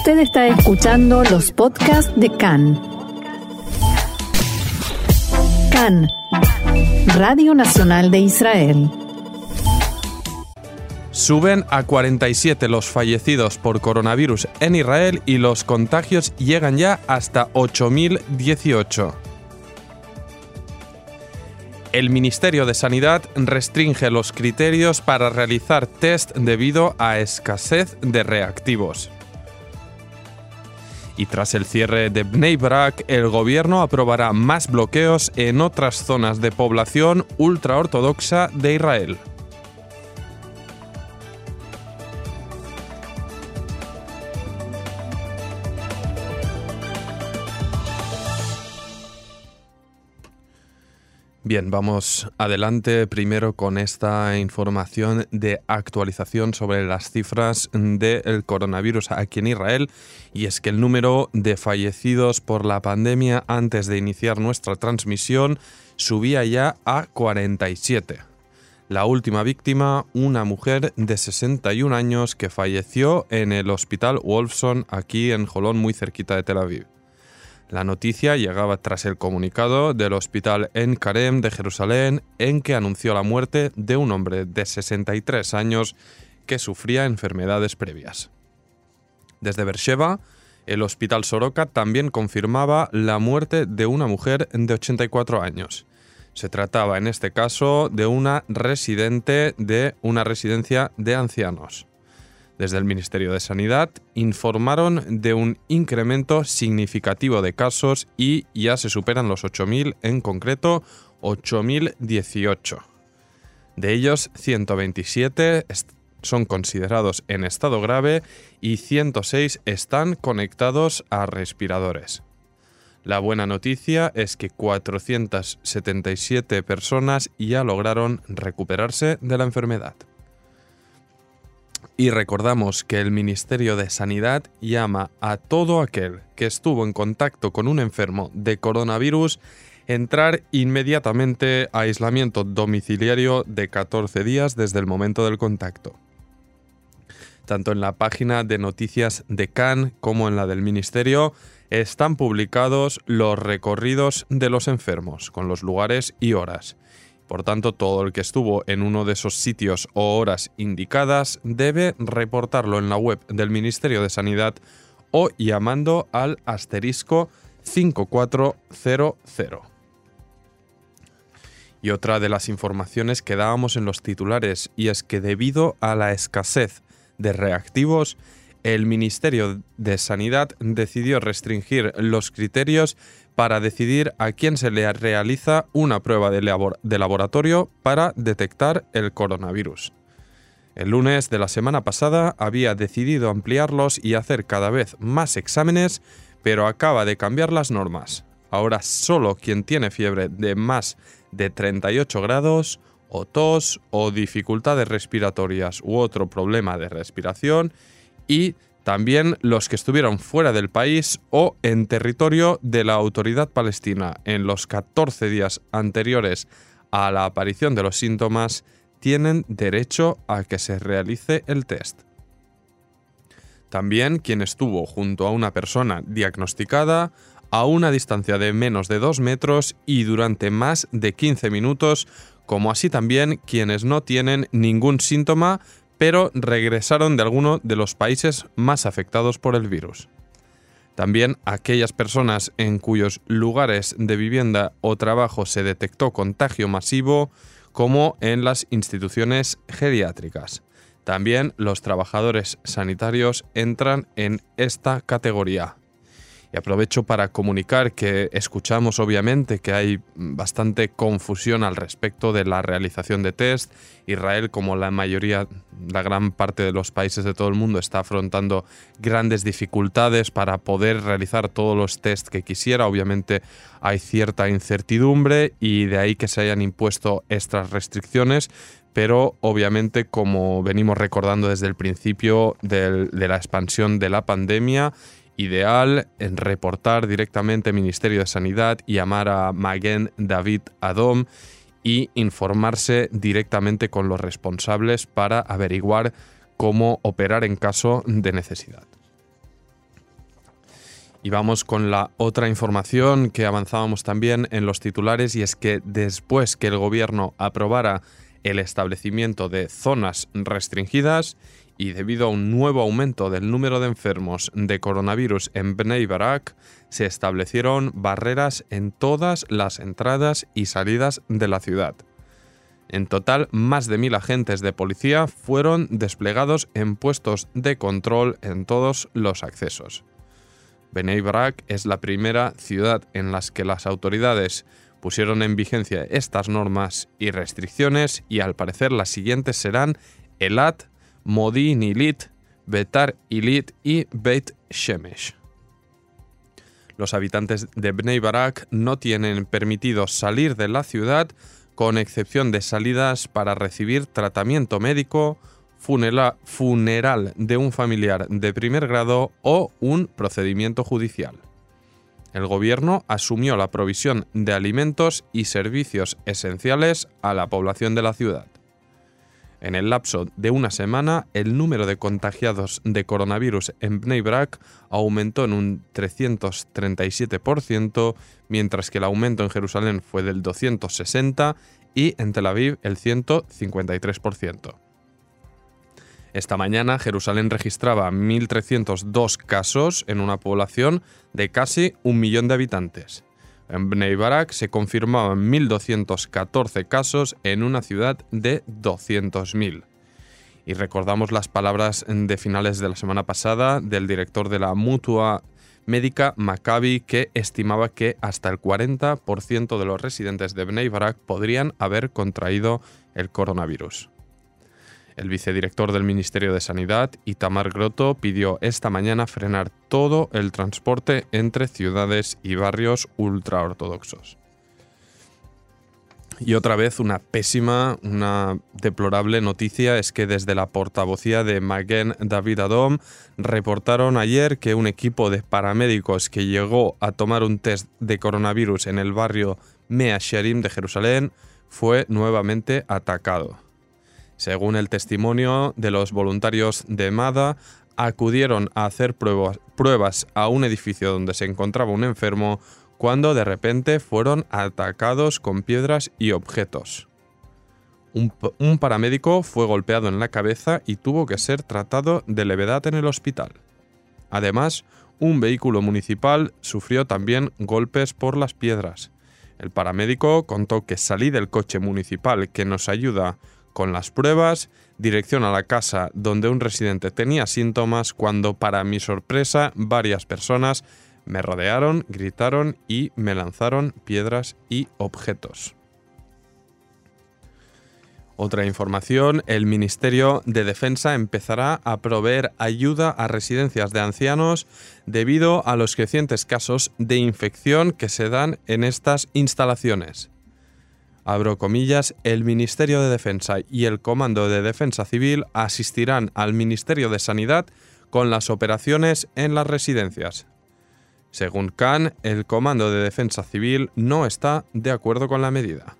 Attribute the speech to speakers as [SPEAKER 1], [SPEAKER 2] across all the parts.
[SPEAKER 1] Usted está escuchando los podcasts de CAN. CAN, Radio Nacional de Israel.
[SPEAKER 2] Suben a 47 los fallecidos por coronavirus en Israel y los contagios llegan ya hasta 8.018. El Ministerio de Sanidad restringe los criterios para realizar test debido a escasez de reactivos. Y tras el cierre de Bnei Brak, el gobierno aprobará más bloqueos en otras zonas de población ultraortodoxa de Israel. Bien, vamos adelante primero con esta información de actualización sobre las cifras del coronavirus aquí en Israel y es que el número de fallecidos por la pandemia antes de iniciar nuestra transmisión subía ya a 47. La última víctima, una mujer de 61 años que falleció en el hospital Wolfson aquí en Jolón muy cerquita de Tel Aviv. La noticia llegaba tras el comunicado del Hospital En Karem de Jerusalén en que anunció la muerte de un hombre de 63 años que sufría enfermedades previas. Desde Beersheba, el Hospital Soroka también confirmaba la muerte de una mujer de 84 años. Se trataba en este caso de una residente de una residencia de ancianos. Desde el Ministerio de Sanidad informaron de un incremento significativo de casos y ya se superan los 8.000, en concreto 8.018. De ellos, 127 son considerados en estado grave y 106 están conectados a respiradores. La buena noticia es que 477 personas ya lograron recuperarse de la enfermedad. Y recordamos que el Ministerio de Sanidad llama a todo aquel que estuvo en contacto con un enfermo de coronavirus entrar inmediatamente a aislamiento domiciliario de 14 días desde el momento del contacto. Tanto en la página de noticias de CAN como en la del Ministerio están publicados los recorridos de los enfermos, con los lugares y horas. Por tanto, todo el que estuvo en uno de esos sitios o horas indicadas debe reportarlo en la web del Ministerio de Sanidad o llamando al asterisco 5400. Y otra de las informaciones que dábamos en los titulares, y es que debido a la escasez de reactivos, el Ministerio de Sanidad decidió restringir los criterios para decidir a quién se le realiza una prueba de, laboratorio para detectar el coronavirus. El lunes de la semana pasada había decidido ampliarlos y hacer cada vez más exámenes, pero acaba de cambiar las normas. Ahora solo quien tiene fiebre de más de 38 grados, o tos, o dificultades respiratorias u otro problema de respiración, y también los que estuvieron fuera del país o en territorio de la autoridad palestina en los 14 días anteriores a la aparición de los síntomas tienen derecho a que se realice el test. También quien estuvo junto a una persona diagnosticada a una distancia de menos de 2 metros y durante más de 15 minutos, como así también quienes no tienen ningún síntoma pero regresaron de alguno de los países más afectados por el virus. También aquellas personas en cuyos lugares de vivienda o trabajo se detectó contagio masivo, como en las instituciones geriátricas. También los trabajadores sanitarios entran en esta categoría. Y aprovecho para comunicar que escuchamos obviamente que hay bastante confusión al respecto de la realización de test. Israel, como la mayoría, la gran parte de los países de todo el mundo, está afrontando grandes dificultades para poder realizar todos los test que quisiera. Obviamente hay cierta incertidumbre y de ahí que se hayan impuesto estas restricciones pero obviamente como venimos recordando desde el principio de la expansión de la pandemia ideal en reportar directamente al Ministerio de Sanidad llamar a Magen David Adom y informarse directamente con los responsables para averiguar cómo operar en caso de necesidad. Y vamos con la otra información que avanzábamos también en los titulares y es que después que el gobierno aprobara el establecimiento de zonas restringidas y debido a un nuevo aumento del número de enfermos de coronavirus en Bnei Barak, se establecieron barreras en todas las entradas y salidas de la ciudad. En total, más de mil agentes de policía fueron desplegados en puestos de control en todos los accesos. Bnei Brak es la primera ciudad en la que las autoridades pusieron en vigencia estas normas y restricciones y al parecer las siguientes serán Elat, Modin Ilit, Betar Ilit y Beit Shemesh. Los habitantes de Bnei Barak no tienen permitido salir de la ciudad con excepción de salidas para recibir tratamiento médico, funeral de un familiar de primer grado o un procedimiento judicial. El gobierno asumió la provisión de alimentos y servicios esenciales a la población de la ciudad. En el lapso de una semana, el número de contagiados de coronavirus en Bnei Brak aumentó en un 337%, mientras que el aumento en Jerusalén fue del 260% y en Tel Aviv el 153%. Esta mañana Jerusalén registraba 1.302 casos en una población de casi un millón de habitantes. En Bnei Barak se confirmaban 1.214 casos en una ciudad de 200.000. Y recordamos las palabras de finales de la semana pasada del director de la mutua médica Maccabi que estimaba que hasta el 40% de los residentes de Bnei Barak podrían haber contraído el coronavirus. El vicedirector del Ministerio de Sanidad, Itamar Grotto, pidió esta mañana frenar todo el transporte entre ciudades y barrios ultraortodoxos. Y otra vez una pésima, una deplorable noticia es que desde la portavocía de Magen David Adom reportaron ayer que un equipo de paramédicos que llegó a tomar un test de coronavirus en el barrio Mea Sherim de Jerusalén fue nuevamente atacado. Según el testimonio de los voluntarios de MADA, acudieron a hacer pruebas, a un edificio donde se encontraba un enfermo cuando de repente fueron atacados con piedras y objetos. Un, un, paramédico fue golpeado en la cabeza y tuvo que ser tratado de levedad en el hospital. Además, un vehículo municipal sufrió también golpes por las piedras. El paramédico contó que salí del coche municipal que nos ayuda con las pruebas, dirección a la casa donde un residente tenía síntomas cuando, para mi sorpresa, varias personas me rodearon, gritaron y me lanzaron piedras y objetos. Otra información, el Ministerio de Defensa empezará a proveer ayuda a residencias de ancianos debido a los crecientes casos de infección que se dan en estas instalaciones abro comillas, el Ministerio de Defensa y el Comando de Defensa Civil asistirán al Ministerio de Sanidad con las operaciones en las residencias. Según Khan, el Comando de Defensa Civil no está de acuerdo con la medida.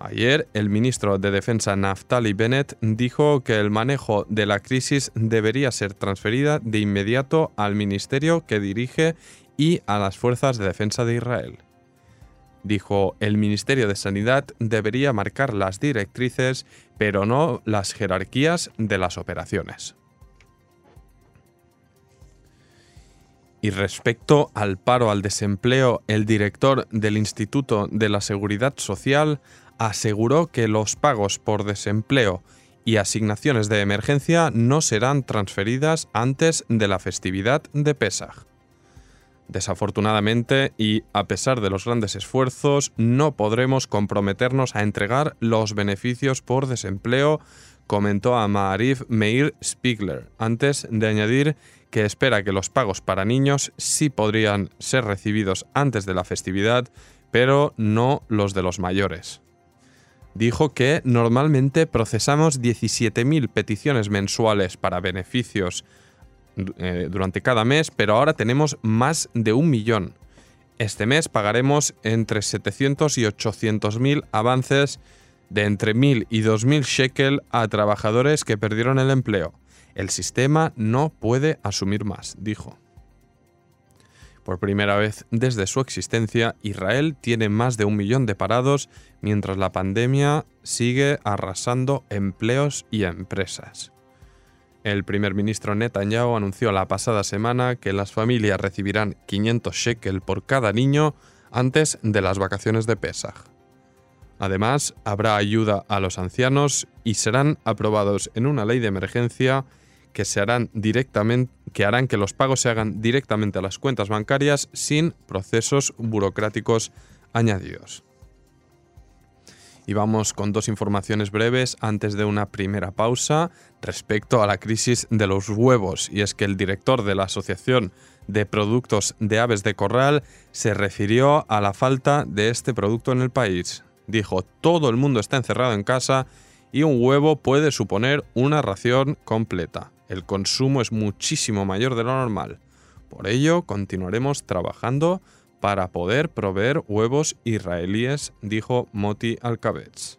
[SPEAKER 2] Ayer, el ministro de Defensa Naftali Bennett dijo que el manejo de la crisis debería ser transferida de inmediato al ministerio que dirige y a las fuerzas de defensa de Israel. Dijo, el Ministerio de Sanidad debería marcar las directrices, pero no las jerarquías de las operaciones. Y respecto al paro al desempleo, el director del Instituto de la Seguridad Social aseguró que los pagos por desempleo y asignaciones de emergencia no serán transferidas antes de la festividad de Pesach. Desafortunadamente, y a pesar de los grandes esfuerzos, no podremos comprometernos a entregar los beneficios por desempleo, comentó a Maarif Meir Spiegler, antes de añadir que espera que los pagos para niños sí podrían ser recibidos antes de la festividad, pero no los de los mayores. Dijo que normalmente procesamos 17.000 peticiones mensuales para beneficios eh, durante cada mes, pero ahora tenemos más de un millón. Este mes pagaremos entre 700 y 800 mil avances de entre 1.000 y 2.000 shekel a trabajadores que perdieron el empleo. El sistema no puede asumir más, dijo. Por primera vez desde su existencia, Israel tiene más de un millón de parados mientras la pandemia sigue arrasando empleos y empresas. El primer ministro Netanyahu anunció la pasada semana que las familias recibirán 500 shekel por cada niño antes de las vacaciones de Pesach. Además, habrá ayuda a los ancianos y serán aprobados en una ley de emergencia que, se harán directamente, que harán que los pagos se hagan directamente a las cuentas bancarias sin procesos burocráticos añadidos. Y vamos con dos informaciones breves antes de una primera pausa respecto a la crisis de los huevos. Y es que el director de la Asociación de Productos de Aves de Corral se refirió a la falta de este producto en el país. Dijo, todo el mundo está encerrado en casa y un huevo puede suponer una ración completa. El consumo es muchísimo mayor de lo normal. Por ello, continuaremos trabajando para poder proveer huevos israelíes, dijo Moti Alkabetz.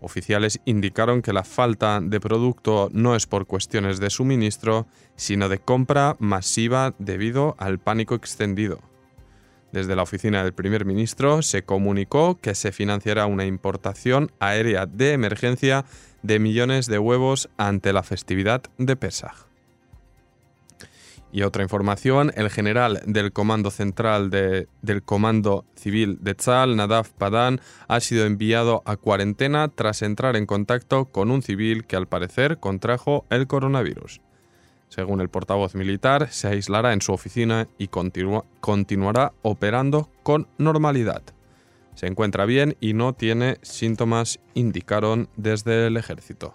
[SPEAKER 2] Oficiales indicaron que la falta de producto no es por cuestiones de suministro, sino de compra masiva debido al pánico extendido. Desde la oficina del primer ministro se comunicó que se financiará una importación aérea de emergencia de millones de huevos ante la festividad de Pesach. Y otra información, el general del Comando Central del Comando Civil de Tzal, Nadav Padan, ha sido enviado a cuarentena tras entrar en contacto con un civil que al parecer contrajo el coronavirus. Según el portavoz militar, se aislará en su oficina y continuará operando con normalidad. Se encuentra bien y no tiene síntomas, indicaron desde el ejército.